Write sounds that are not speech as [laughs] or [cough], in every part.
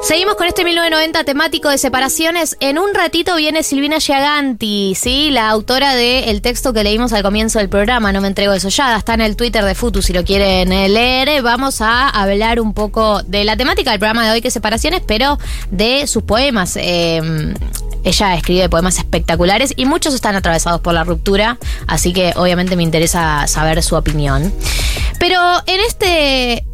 Seguimos con este 1990 temático de separaciones. En un ratito viene Silvina Giaganti, ¿sí? La autora del texto que leímos al comienzo del programa, No me entrego desollada. Está en el Twitter de Futu si lo quieren eh, leer. Vamos a hablar un poco de la temática del programa de hoy, que es separaciones, pero de sus poemas. Eh, ella escribe poemas espectaculares y muchos están atravesados por la ruptura, así que obviamente me interesa saber su opinión. Pero en este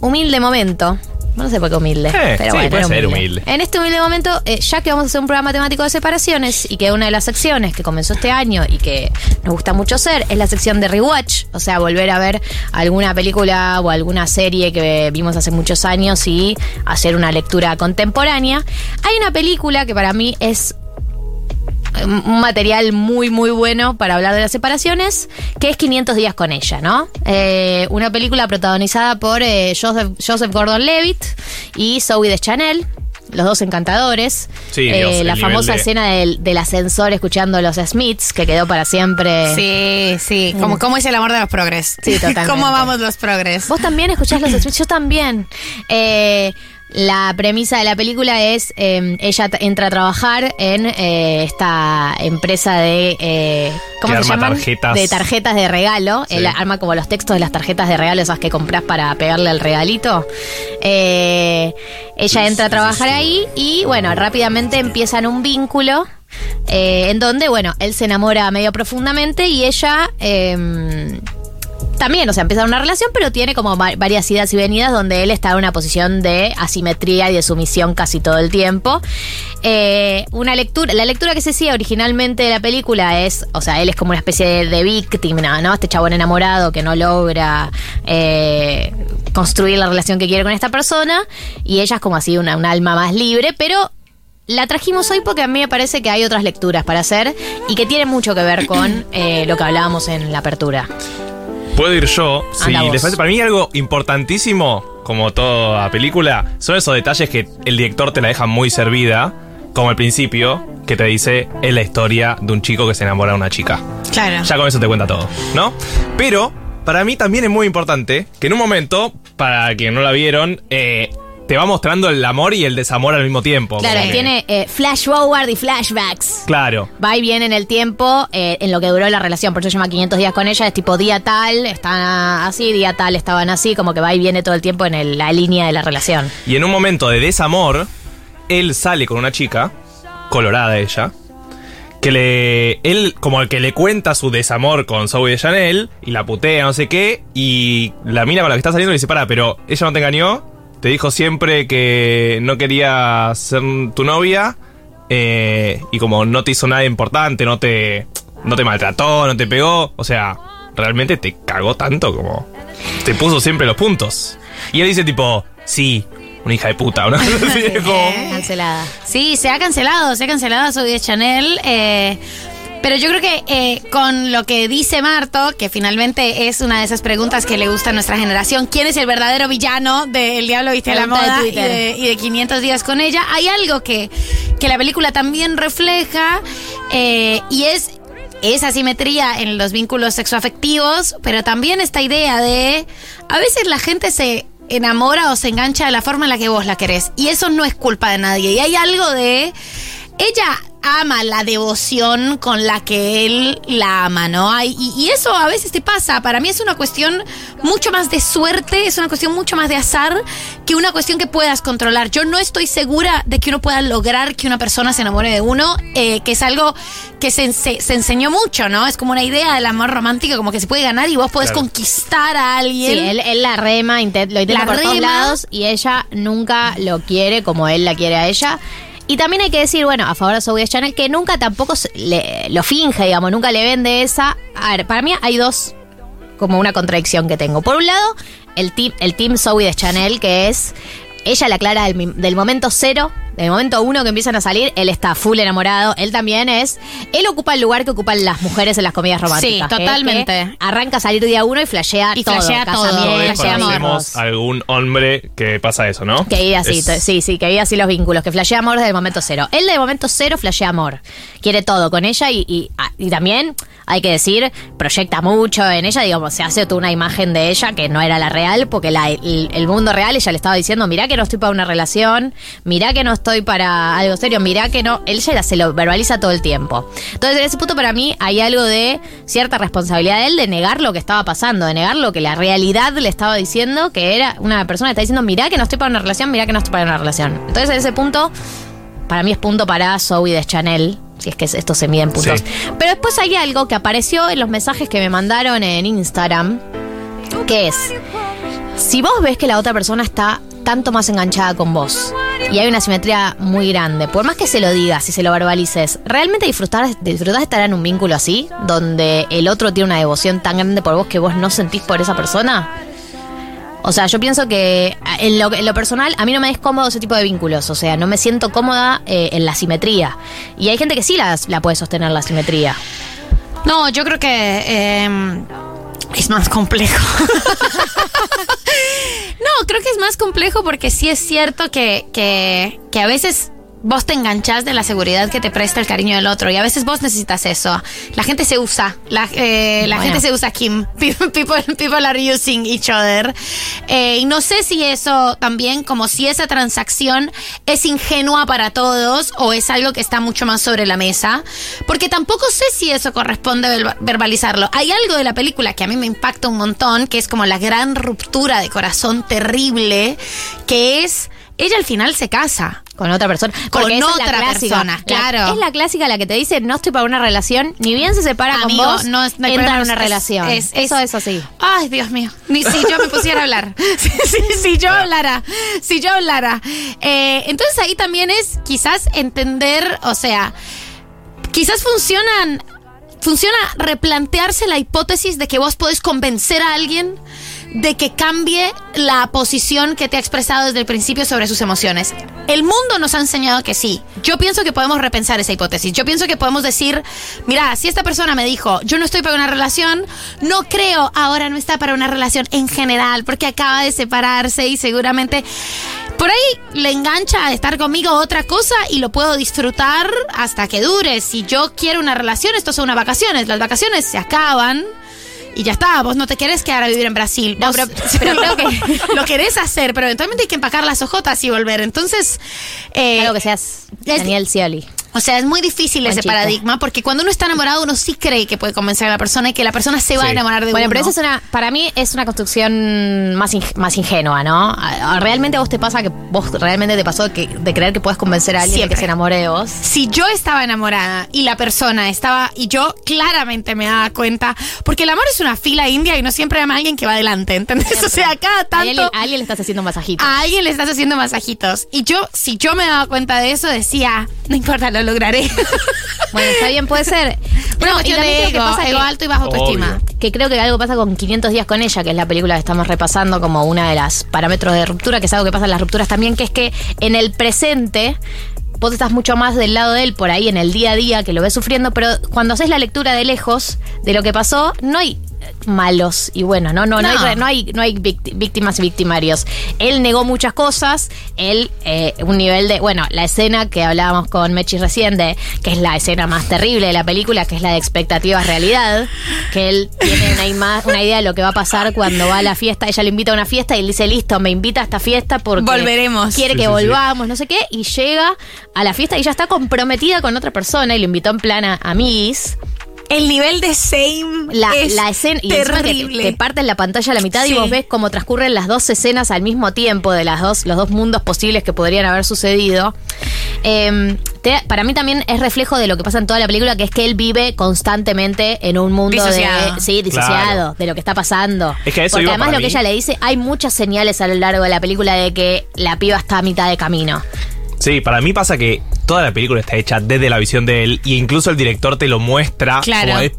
humilde momento, no sé por qué humilde. Eh, pero sí, bueno, puede ser humilde. En este humilde momento, eh, ya que vamos a hacer un programa temático de separaciones y que una de las secciones que comenzó este año y que nos gusta mucho hacer es la sección de rewatch, o sea, volver a ver alguna película o alguna serie que vimos hace muchos años y hacer una lectura contemporánea. Hay una película que para mí es un material muy, muy bueno para hablar de las separaciones, que es 500 días con ella, ¿no? Eh, una película protagonizada por eh, Joseph, Joseph Gordon-Levitt y Zoe Deschanel. Los dos encantadores. Sí, Eh, Dios, la famosa de- escena del, del ascensor escuchando los Smiths, que quedó para siempre. Sí, sí. Como, ¿Cómo es el amor de los progres? Sí, [laughs] totalmente. ¿Cómo vamos los progres? Vos también escuchás los Smiths, yo también. Eh, la premisa de la película es eh, ella entra a trabajar en eh, esta empresa de eh, ¿cómo Que se arma llaman? tarjetas. De tarjetas de regalo. Sí. Él arma como los textos de las tarjetas de regalo, esas que compras para pegarle al regalito. Eh, ella entra a trabajar ahí y bueno, rápidamente empiezan un vínculo. en donde, bueno, él se enamora medio profundamente y ella eh, también, o sea, empieza una relación, pero tiene como va- varias idas y venidas donde él está en una posición de asimetría y de sumisión casi todo el tiempo. Eh, una lectura, la lectura que se hacía originalmente de la película es, o sea, él es como una especie de, víctima, ¿no? Este chabón enamorado que no logra eh, construir la relación que quiere con esta persona y ella es como así una, un alma más libre, pero la trajimos hoy porque a mí me parece que hay otras lecturas para hacer y que tienen mucho que ver con eh, lo que hablábamos en la apertura. Puedo ir yo. Vos. les parece- para mí algo importantísimo, como toda película, son esos detalles que el director te la deja muy servida, como al principio, que te dice, es la historia de un chico que se enamora de una chica. Claro. Ya con eso te cuenta todo, ¿no? Pero para mí también es muy importante que en un momento, para quien no la vieron, eh, te va mostrando el amor y el desamor al mismo tiempo. Claro, que- tiene eh, flash forward y flashbacks. Claro. Va y viene en el tiempo, eh, en lo que duró la relación, por eso se llama 500 días con ella, es tipo día tal, están así, día tal, estaban así, como que va y viene todo el tiempo en el- la línea de la relación. Y en un momento de desamor, él sale con una chica, colorada ella, que le. Él, como el que le cuenta su desamor con Zoe de Chanel, y la putea, no sé qué, y la mina con la que está saliendo le dice: Para, pero ella no te engañó, te dijo siempre que no quería ser tu novia, eh, y como no te hizo nada importante, no te. No te maltrató, no te pegó, o sea, realmente te cagó tanto como. Te puso siempre los puntos. Y él dice, tipo, sí, una hija de puta, una cosa así, es [laughs] como- Cancelada. Sí, se ha cancelado, se ha cancelado Soy de Chanel. eh, pero yo creo que eh, con lo que dice Marto, que finalmente es una de esas preguntas que le gusta a nuestra generación, ¿quién es el verdadero villano de El Diablo Viste a la Pregunta de Moda y de, y de 500 días con ella? Hay algo que, que la película también refleja eh, y es esa simetría en los vínculos sexoafectivos, pero también esta idea de a veces la gente se enamora o se engancha de la forma en la que vos la querés y eso no es culpa de nadie. Y hay algo de ella ama la devoción con la que él la ama, ¿no? Hay- Y, y eso a veces te pasa. Para mí es una cuestión mucho más de suerte, es una cuestión mucho más de azar que una cuestión que puedas controlar. Yo no estoy segura de que uno pueda lograr que una persona se enamore de uno, eh, que es algo que se, se enseñó mucho, ¿no? Es como una idea del amor romántico, como que se puede ganar y vos podés Claro. conquistar a alguien. Sí, él, él la rema, lo intenta La por todos lados y ella nunca lo quiere como él la quiere a ella. Y también hay que decir, bueno, a favor de Zoe Chanel, que nunca tampoco le- lo finge, digamos, nunca le vende esa. A ver, para mí hay dos, como una contradicción que tengo. Por un lado, el team, el team Zoe de Chanel, que es ella la clara del, del momento cero De momento uno que empiezan a salir, él está full enamorado. Él también es. Él ocupa el lugar que ocupan las mujeres en las comedias románticas. Sí, totalmente. que arranca a salir día uno y flashea Y todo. flashea todo, conocemos algún hombre que pasa eso, ¿no? Que vive así, Es- sí, sí, que vive así los vínculos, que flashea amor desde el momento cero. Él de momento cero flashea amor. Quiere todo con ella y, y, ah, y también, hay que decir, proyecta mucho en ella, digamos, se hace toda una imagen de ella que no era la real, porque la- el, el mundo real ella le estaba diciendo, mirá que no estoy para una relación, mirá que no estoy para algo serio, mirá que no, él ya se lo verbaliza todo el tiempo. Entonces, en ese punto para mí hay algo de cierta responsabilidad de él de negar lo que estaba pasando, de negar lo que la realidad le estaba diciendo, que era una persona que está diciendo, mirá que no estoy para una relación, mirá que no estoy para una relación. Entonces, en ese punto, para mí es punto para Zoe de Chanel. Si es que esto se mide en puntos. Sí. Pero después hay algo que apareció en los mensajes que me mandaron en Instagram. Que es. Si vos ves que la otra persona está tanto más enganchada con vos y hay una simetría muy grande, por más que se lo digas y se lo verbalices, ¿realmente disfrutar, disfrutás de estar en un vínculo así? Donde el otro tiene una devoción tan grande por vos que vos no sentís por esa persona? O sea, yo pienso que en lo, en lo personal a mí no me es cómodo ese tipo de vínculos. O sea, no me siento cómoda eh, en la simetría. Y hay gente que sí la, la puede sostener la simetría. No, yo creo que eh, es más complejo. [laughs] no, creo que es más complejo porque sí es cierto que, que, que a veces vos te enganchás de la seguridad que te presta el cariño del otro y a veces vos necesitas eso. La gente se usa, la, eh, la Bueno. gente se usa Kim. [laughs] People, people, are using each other. Eh, y no sé si eso también, como si esa transacción es ingenua para todos o es algo que está mucho más sobre la mesa, porque tampoco sé si eso corresponde verba- verbalizarlo. Hay algo de la película que a mí me impacta un montón, que es como la gran ruptura de corazón terrible, que es, ella al final se casa. Con otra persona. Con Porque otra persona, La- claro. es la clásica la que te dice, no estoy para una relación, ni bien se separa Amigo, con vos, no es- no entra en una es- relación. es- Eso es- es así. Ay, Dios mío. Ni si yo me pusiera a hablar. Si, si- si yo hablara. Si yo hablara. Eh, entonces ahí también es quizás entender, o sea, quizás funcionan. Funciona replantearse la hipótesis de que vos podés convencer a alguien de que cambie la posición que te ha expresado desde el principio sobre sus emociones. El mundo nos ha enseñado que sí. Yo pienso que podemos repensar esa hipótesis. Yo pienso que podemos decir, mira, si esta persona me dijo, yo no estoy para una relación, no creo ahora no está para una relación en general, porque acaba de separarse y seguramente por ahí le engancha a estar conmigo otra cosa y lo puedo disfrutar hasta que dure. Si yo quiero una relación, esto son unas vacaciones. Las vacaciones se acaban. Y ya está, vos no te querés quedar a vivir en Brasil. No, Vos- pero- pero [laughs] creo que- lo querés hacer, pero eventualmente hay que empacar las ojotas y volver. Entonces, eh, que seas Daniel Scioli. O sea, es muy difícil ese paradigma porque cuando uno está enamorado uno sí cree que puede convencer a la persona y que la persona se va a enamorar de Bueno, uno. pero esa es una, para mí es una construcción más, ing- más ingenua, ¿no? ¿Realmente a vos te pasa que vos realmente te pasó que, de creer que puedes convencer a alguien de Siempre. que se enamore de vos? si yo estaba enamorada y la persona estaba y yo claramente me daba cuenta porque el amor es una fila india y no siempre ama a alguien que va adelante ¿entendés? o sea cada A alguien, tanto a alguien le estás haciendo un masajito. a alguien le estás haciendo masajitos y yo si yo me daba cuenta de eso decía no importa lo lograré. Bueno, está bien, puede ser. [laughs] una No, y cuestión de que pasa ego que- alto y baja autoestima. Que creo que algo pasa con 500 días con ella, que es la película que estamos repasando como una de las parámetros de ruptura, que es algo que pasa en las rupturas también, que es que en el presente vos estás mucho más del lado de él por ahí en el día a día que lo ves sufriendo, pero cuando haces la lectura de lejos de lo que pasó, no hay malos y buenos, ¿no? No, no, No. hay, no hay, no hay víct- víctimas y victimarios. Él negó muchas cosas, él, eh, un nivel de, bueno, la escena que hablábamos con Mechi recién, de, que es la escena más terrible de la película, que es la de expectativas realidad, que él tiene una, ima- una idea de lo que va a pasar cuando va a la fiesta, ella le invita a una fiesta y él dice, listo, me invita a esta fiesta porque Volveremos. quiere Sí, que sí, sí. volvamos, no sé qué, y llega a la fiesta y ya está comprometida con otra persona y lo invitó en plan a amiguis. El nivel de same La, es la escena y encima que te- terrible te, parten la pantalla a la mitad Sí. y vos ves cómo transcurren las dos escenas al mismo tiempo de las dos, los dos mundos posibles que podrían haber sucedido. Eh, te- para mí también es reflejo de lo que pasa en toda la película, que es que él vive constantemente en un mundo Disociado. de. Sí, disociado, Claro. de lo que está pasando. Es que eso Porque además lo que ella le dice, hay muchas señales a lo largo de la película de que la piba está a mitad de camino. Sí, para mí pasa que toda la película está hecha desde la visión de él y incluso el director te lo muestra Claro. como es-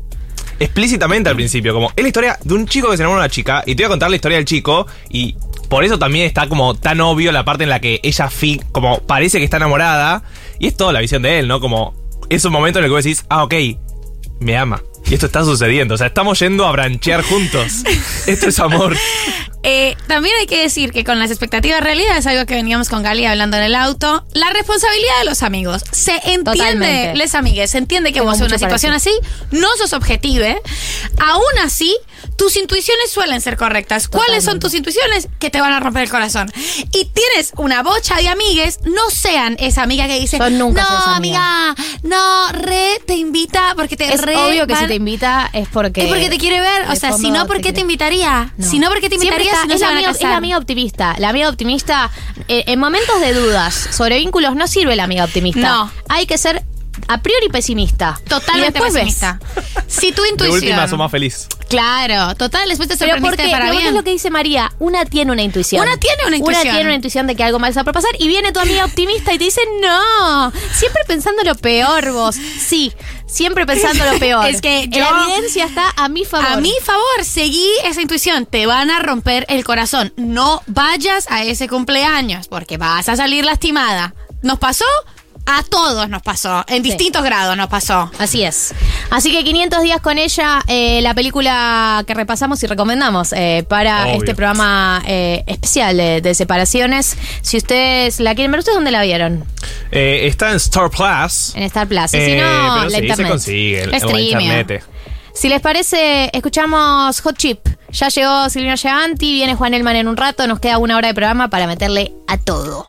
explícitamente al principio, como es la historia de un chico que se enamora de una chica y te voy a contar la historia del chico y por eso también está como tan obvio la parte en la que ella fi como parece que está enamorada. Y es toda la visión de él, ¿no? Como esos momentos en los que vos decís, ah, ok, me ama. Y esto está sucediendo. O sea, estamos yendo a branchear juntos. [laughs] Esto es amor. Eh, también hay que decir que con las expectativas realidad es algo que veníamos con Gali hablando en el auto. La responsabilidad de los amigos. Se entiende, Totalmente. les amigues, se entiende que Tengo vos en una situación así no sos objetive. Aún así, tus intuiciones suelen ser correctas. ¿Cuáles son tus intuiciones? Que te van a romper el corazón. Y tienes una bocha de amigues, no sean esa amiga que dice, nunca no, amiga". amiga, no, re te invita porque te Es re obvio que van- si te invita es porque. es porque te quiere ver. O de sea, si no, ¿por te qué te invitaría? No. Si no, ¿por qué te invitaría está- si no es, se la van a amiga, es la amiga optimista. La amiga optimista, eh, en momentos de dudas sobre vínculos, no sirve la amiga optimista. No. Hay que ser a priori pesimista. Totalmente ves. pesimista. Si tu De intuición. última, sos más feliz. Claro, total, después te Pero sorprendiste porque para bien. es lo que dice María, una tiene una intuición. Una tiene una intuición. Una tiene una intuición de que algo mal está por pasar y viene tu amiga optimista y te dice, no, siempre pensando lo peor vos. Sí, siempre pensando lo peor. [laughs] Es que yo- La evidencia está a mi favor. A mi favor, seguí esa intuición. Te van a romper el corazón. No vayas a ese cumpleaños porque vas a salir lastimada. ¿Nos pasó? A todos nos pasó. En Sí. distintos grados nos pasó. Así es. Así que 500 días con ella, eh, la película que repasamos y recomendamos eh, para Obvio. este programa eh, especial de, de separaciones. Si ustedes la quieren ver, ¿ustedes dónde la vieron? Eh, está en Star Plus. En Star Plus. Y si Eh, no, pero la sí, se consigue. el- internet. Si les parece, escuchamos Hot Chip. Ya llegó Silvina Giganti, viene Juan Elman en un rato, nos queda una hora de programa para meterle a todo.